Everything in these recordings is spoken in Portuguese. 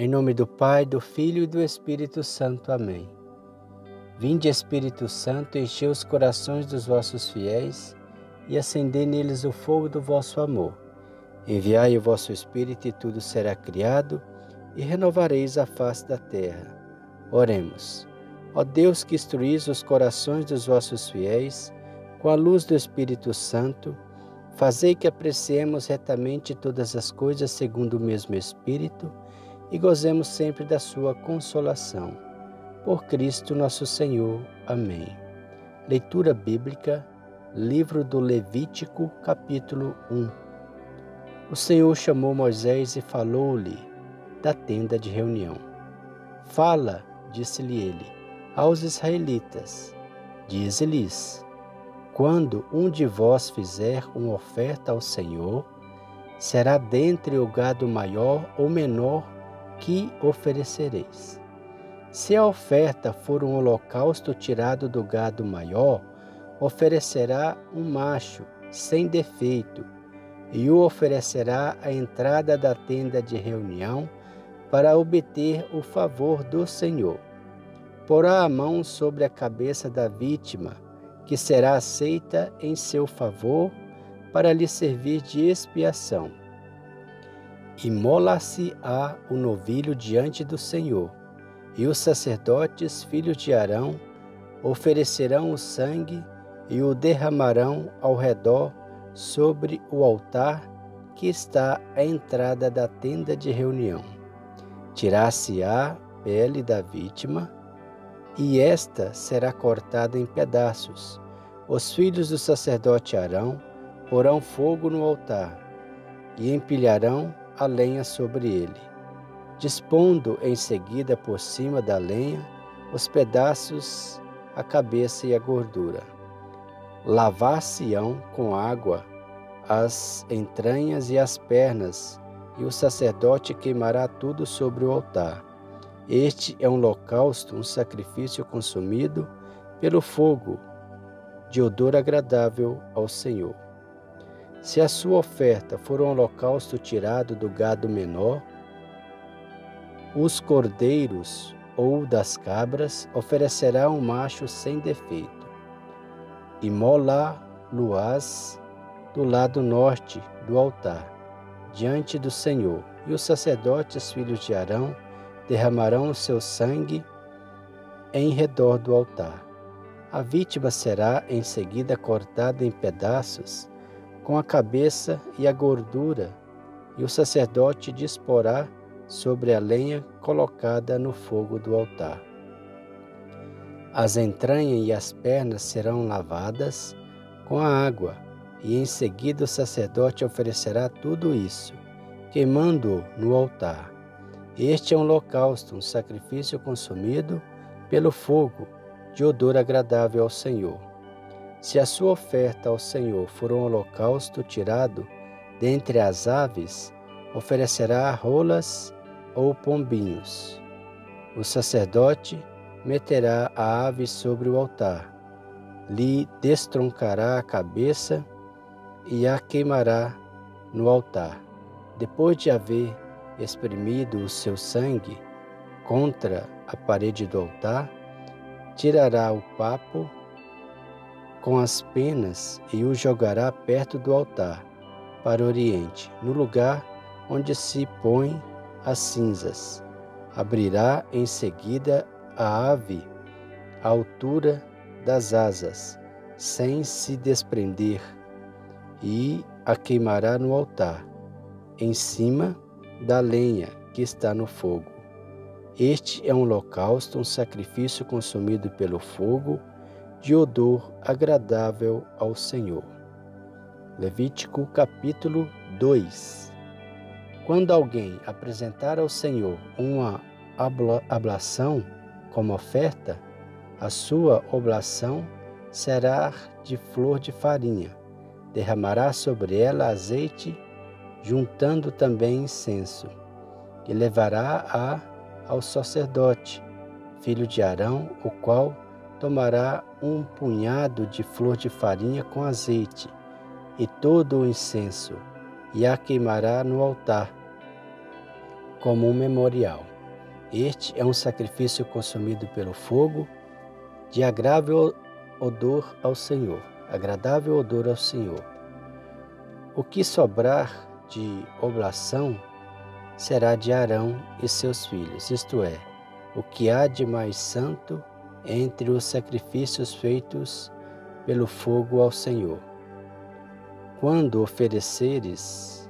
Em nome do Pai, do Filho e do Espírito Santo. Amém. Vinde, Espírito Santo, enche os corações dos vossos fiéis e acendei neles o fogo do vosso amor. Enviai o vosso Espírito e tudo será criado e renovareis a face da terra. Oremos. Ó Deus que instruís os corações dos vossos fiéis com a luz do Espírito Santo, fazei que apreciemos retamente todas as coisas segundo o mesmo Espírito e gozemos sempre da sua consolação. Por Cristo nosso Senhor. Amém. Leitura bíblica, livro do Levítico, capítulo 1. O Senhor chamou Moisés e falou-lhe da tenda de reunião. Fala, disse-lhe ele, aos israelitas, dize-lhes: Quando um de vós fizer uma oferta ao Senhor, será dentre o gado maior ou menor que oferecereis. Se a oferta for um holocausto tirado do gado maior, oferecerá um macho sem defeito e o oferecerá à entrada da tenda de reunião para obter o favor do Senhor. Porá a mão sobre a cabeça da vítima, que será aceita em seu favor para lhe servir de expiação Imola-se-á o novilho diante do Senhor, e os sacerdotes, filhos de Arão, oferecerão o sangue e o derramarão ao redor sobre o altar que está à entrada da tenda de reunião. Tirar-se-á pele da vítima, e esta será cortada em pedaços. Os filhos do sacerdote Arão porão fogo no altar e empilharão a lenha sobre ele, dispondo em seguida por cima da lenha os pedaços, a cabeça e a gordura. Lavar-se-ão com água as entranhas e as pernas, e o sacerdote queimará tudo sobre o altar. Este é um holocausto, um sacrifício consumido pelo fogo, de odor agradável ao Senhor. Se a sua oferta for um holocausto tirado do gado menor, os cordeiros ou das cabras oferecerá um macho sem defeito. Imola-lo-ás do lado norte do altar, diante do Senhor, e os sacerdotes filhos de Arão derramarão o seu sangue em redor do altar. A vítima será em seguida cortada em pedaços com a cabeça e a gordura, e o sacerdote disporá sobre a lenha colocada no fogo do altar. As entranhas e as pernas serão lavadas com a água, e em seguida o sacerdote oferecerá tudo isso, queimando-o no altar. Este é um holocausto, um sacrifício consumido pelo fogo, de odor agradável ao Senhor. Se a sua oferta ao Senhor for um holocausto tirado dentre as aves, oferecerá rolas ou pombinhos. O sacerdote meterá a ave sobre o altar, lhe destroncará a cabeça e a queimará no altar. Depois de haver exprimido o seu sangue contra a parede do altar, tirará o papo com as penas e o jogará perto do altar, para o oriente, no lugar onde se põem as cinzas. Abrirá em seguida a ave à altura das asas, sem se desprender, e a queimará no altar, em cima da lenha que está no fogo. Este é um holocausto, um sacrifício consumido pelo fogo de odor agradável ao Senhor. Levítico capítulo 2 Quando alguém apresentar ao Senhor uma ablação como oferta, a sua oblação será de flor de farinha. Derramará sobre ela azeite, juntando também incenso, e levará-a ao sacerdote, filho de Arão, o qual tomará um punhado de flor de farinha com azeite e todo o incenso, e a queimará no altar, como um memorial. Este é um sacrifício consumido pelo fogo, de agradável odor ao Senhor, agradável odor ao Senhor. O que sobrar de oblação será de Arão e seus filhos, isto é, o que há de mais santo entre os sacrifícios feitos pelo fogo ao Senhor. Quando ofereceres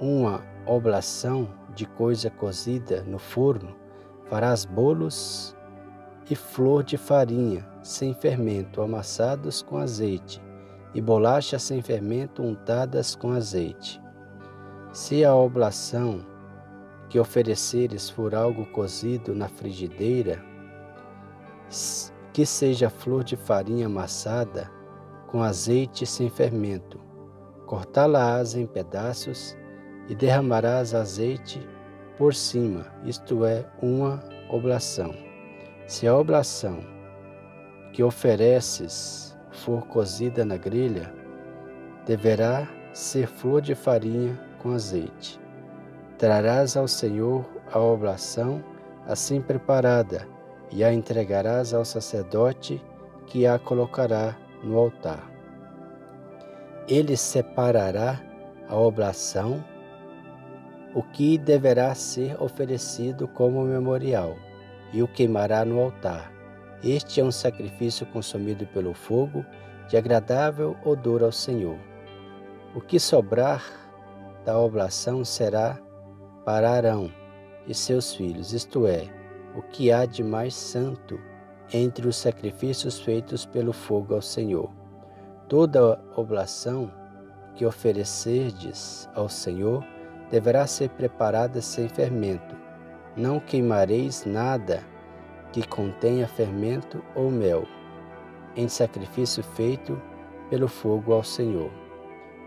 uma oblação de coisa cozida no forno, farás bolos e flor de farinha sem fermento amassados com azeite, e bolachas sem fermento untadas com azeite. Se a oblação que ofereceres for algo cozido na frigideira, que seja flor de farinha amassada com azeite sem fermento, cortá-la-ás em pedaços e derramarás azeite por cima, isto é, uma oblação. Se a oblação que ofereces for cozida na grelha, deverá ser flor de farinha com azeite. Trarás ao Senhor a oblação assim preparada e a entregarás ao sacerdote que a colocará no altar. Ele separará a oblação, o que deverá ser oferecido como memorial, e o queimará no altar. Este é um sacrifício consumido pelo fogo, de agradável odor ao Senhor. O que sobrar da oblação será para Arão e seus filhos, isto é, o que há de mais santo entre os sacrifícios feitos pelo fogo ao Senhor. Toda oblação que oferecerdes ao Senhor deverá ser preparada sem fermento. Não queimareis nada que contenha fermento ou mel, em sacrifício feito pelo fogo ao Senhor.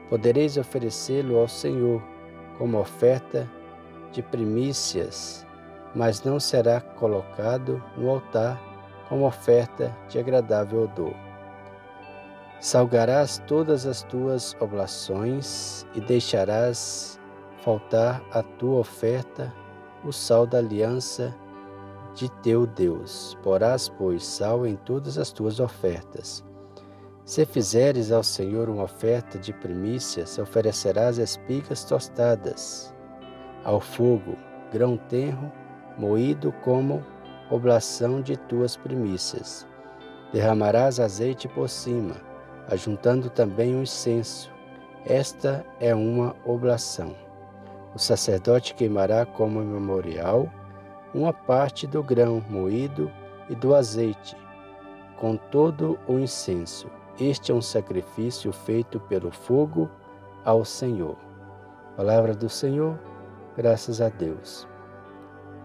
Podereis oferecê-lo ao Senhor como oferta de primícias, mas não será colocado no altar como oferta de agradável odor. Salgarás todas as tuas oblações e deixarás faltar a tua oferta o sal da aliança de teu Deus. Porás, pois, sal em todas as tuas ofertas. Se fizeres ao Senhor uma oferta de primícias, oferecerás espigas tostadas ao fogo, grão tenro, moído como oblação de tuas primícias. Derramarás azeite por cima, ajuntando também o incenso. Esta é uma oblação. O sacerdote queimará como memorial uma parte do grão moído e do azeite, com todo o incenso. Este é um sacrifício feito pelo fogo ao Senhor. Palavra do Senhor, graças a Deus.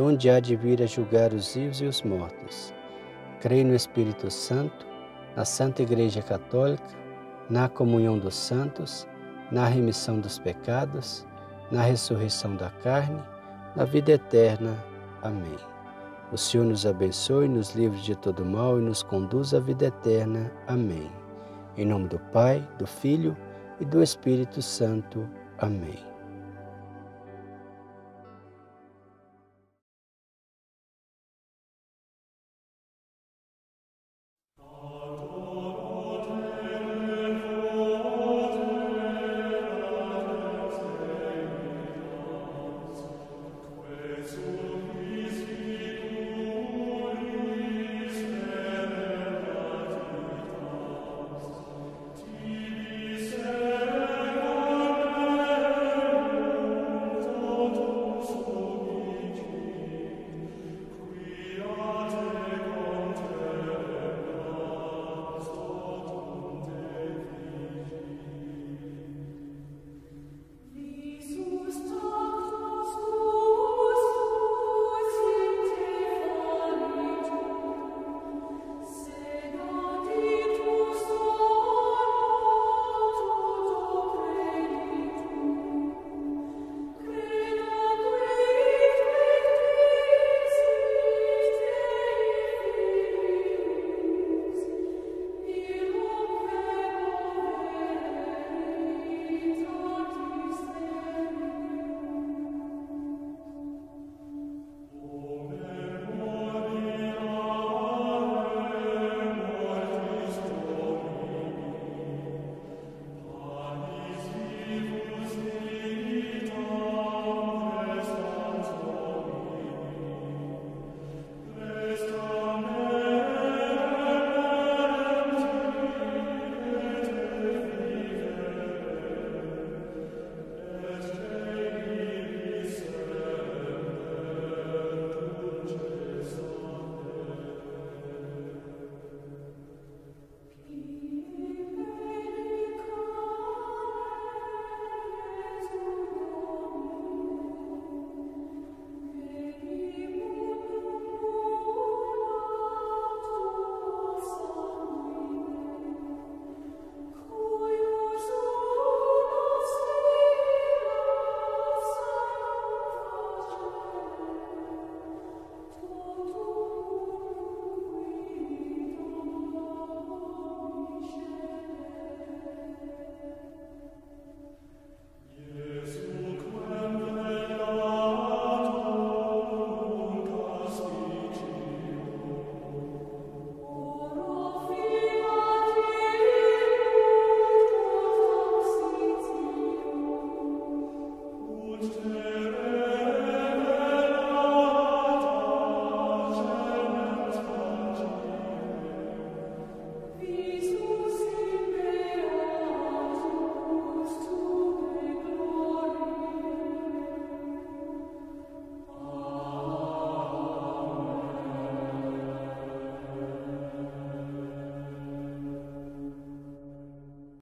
donde há de vir a julgar os vivos e os mortos. Creio no Espírito Santo, na Santa Igreja Católica, na comunhão dos santos, na remissão dos pecados, na ressurreição da carne, na vida eterna. Amém. O Senhor nos abençoe, nos livre de todo mal e nos conduz à vida eterna. Amém. Em nome do Pai, do Filho e do Espírito Santo. Amém.